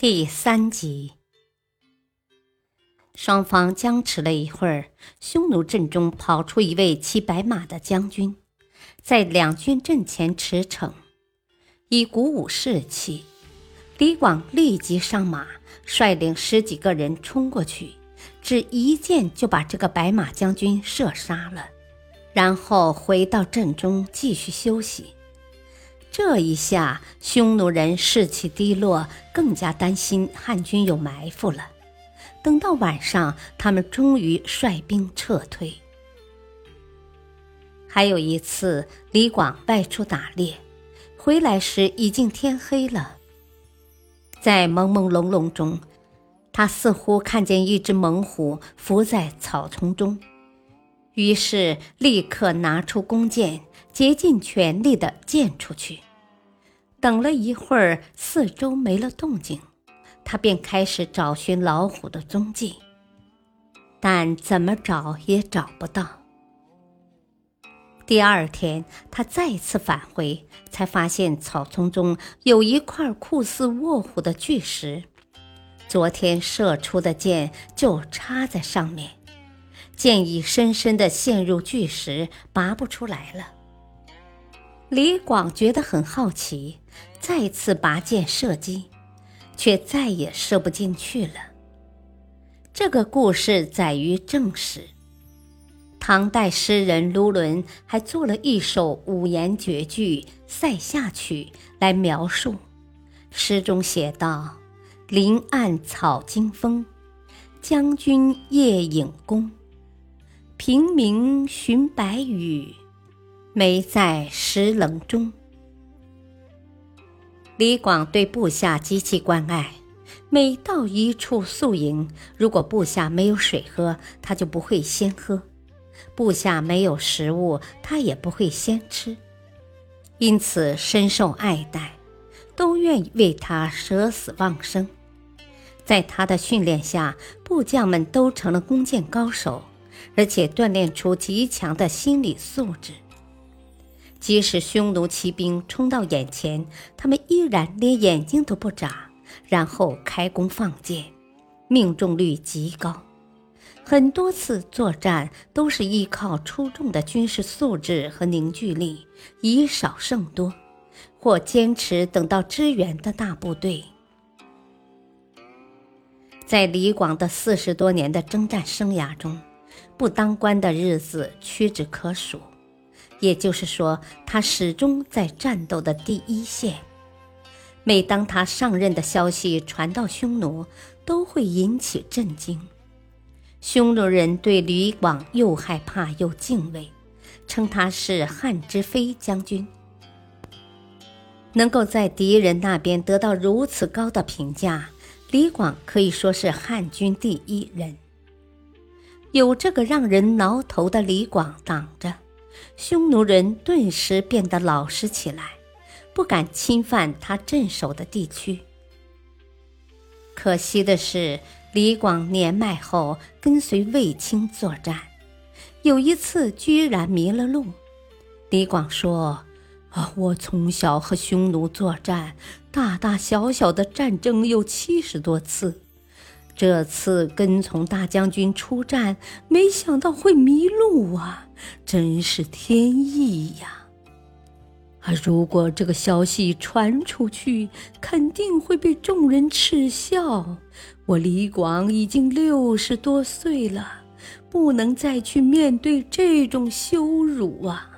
第三集，双方僵持了一会儿，匈奴阵中跑出一位骑白马的将军，在两军阵前驰骋，以鼓舞士气。李广立即上马，率领十几个人冲过去，只一箭就把这个白马将军射杀了，然后回到阵中继续休息。这一下，匈奴人士气低落，更加担心汉军有埋伏了。等到晚上，他们终于率兵撤退。还有一次，李广外出打猎，回来时已经天黑了。在朦朦胧胧中，他似乎看见一只猛虎伏在草丛中，于是立刻拿出弓箭，竭尽全力的箭出去。等了一会儿，四周没了动静，他便开始找寻老虎的踪迹，但怎么找也找不到。第二天，他再次返回，才发现草丛中有一块酷似卧虎的巨石，昨天射出的箭就插在上面，箭已深深地陷入巨石，拔不出来了。李广觉得很好奇。再次拔箭射击，却再也射不进去了。这个故事载于正史。唐代诗人卢纶还作了一首五言绝句《塞下曲》来描述。诗中写道：“林暗草惊风，将军夜引弓。平明寻白羽，没在石棱中。”李广对部下极其关爱，每到一处宿营，如果部下没有水喝，他就不会先喝；部下没有食物，他也不会先吃。因此深受爱戴，都愿意为他舍死忘生。在他的训练下，部将们都成了弓箭高手，而且锻炼出极强的心理素质。即使匈奴骑兵冲到眼前，他们依然连眼睛都不眨，然后开弓放箭，命中率极高。很多次作战都是依靠出众的军事素质和凝聚力，以少胜多，或坚持等到支援的大部队。在李广的四十多年的征战生涯中，不当官的日子屈指可数。也就是说，他始终在战斗的第一线。每当他上任的消息传到匈奴，都会引起震惊。匈奴人对李广又害怕又敬畏，称他是汉之飞将军。能够在敌人那边得到如此高的评价，李广可以说是汉军第一人。有这个让人挠头的李广挡着。匈奴人顿时变得老实起来，不敢侵犯他镇守的地区。可惜的是，李广年迈后跟随卫青作战，有一次居然迷了路。李广说：“啊，我从小和匈奴作战，大大小小的战争有七十多次。”这次跟从大将军出战，没想到会迷路啊！真是天意呀！啊，如果这个消息传出去，肯定会被众人耻笑。我李广已经六十多岁了，不能再去面对这种羞辱啊！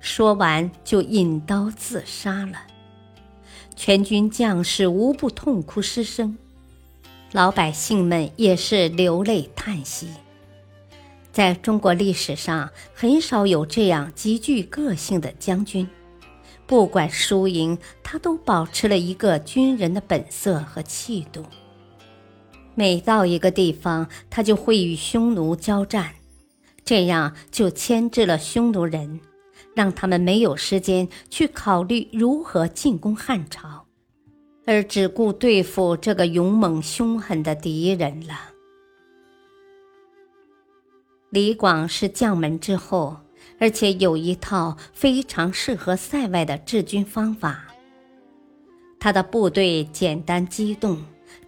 说完，就引刀自杀了。全军将士无不痛哭失声，老百姓们也是流泪叹息。在中国历史上，很少有这样极具个性的将军，不管输赢，他都保持了一个军人的本色和气度。每到一个地方，他就会与匈奴交战，这样就牵制了匈奴人，让他们没有时间去考虑如何进攻汉朝，而只顾对付这个勇猛凶狠的敌人了。李广是将门之后，而且有一套非常适合塞外的治军方法。他的部队简单机动。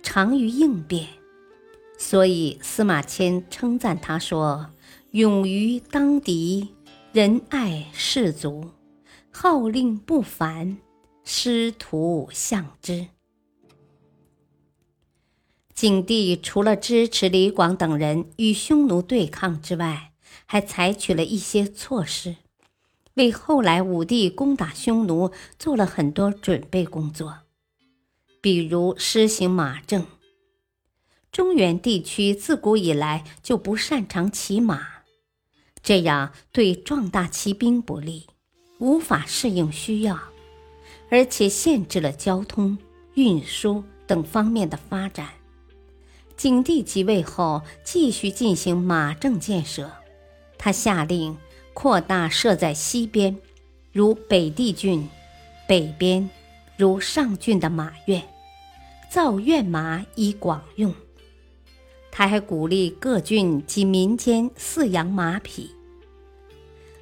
长于应变，所以司马迁称赞他说：“勇于当敌，仁爱士卒，号令不凡，师徒相之。”景帝除了支持李广等人与匈奴对抗之外，还采取了一些措施，为后来武帝攻打匈奴做了很多准备工作。比如施行马政。中原地区自古以来就不擅长骑马，这样对壮大骑兵不利，无法适应需要，而且限制了交通运输等方面的发展。景帝即位后，继续进行马政建设，他下令扩大设在西边，如北地郡；北边，如上郡的马院。造院马以广用。他还鼓励各郡及民间饲养马匹。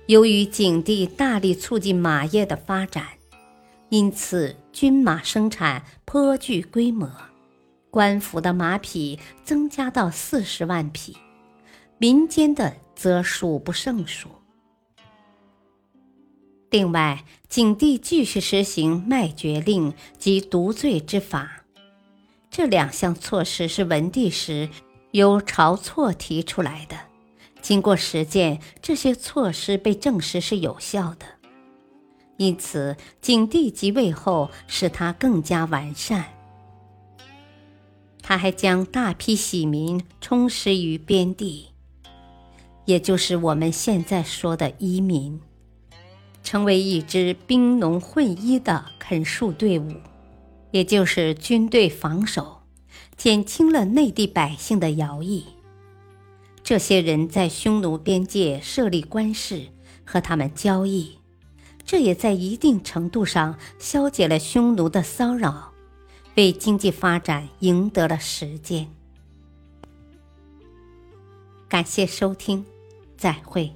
由于景帝大力促进马业的发展，因此军马生产颇具规模，官府的马匹增加到四十万匹，民间的则数不胜数。另外，景帝继续实行卖爵令及独罪之法。这两项措施是文帝时由晁错提出来的，经过实践，这些措施被证实是有效的。因此，景帝即位后使它更加完善。他还将大批喜民充实于边地，也就是我们现在说的移民，成为一支兵农混一的垦戍队伍。也就是军队防守，减轻了内地百姓的徭役。这些人在匈奴边界设立官市，和他们交易，这也在一定程度上消解了匈奴的骚扰，为经济发展赢得了时间。感谢收听，再会。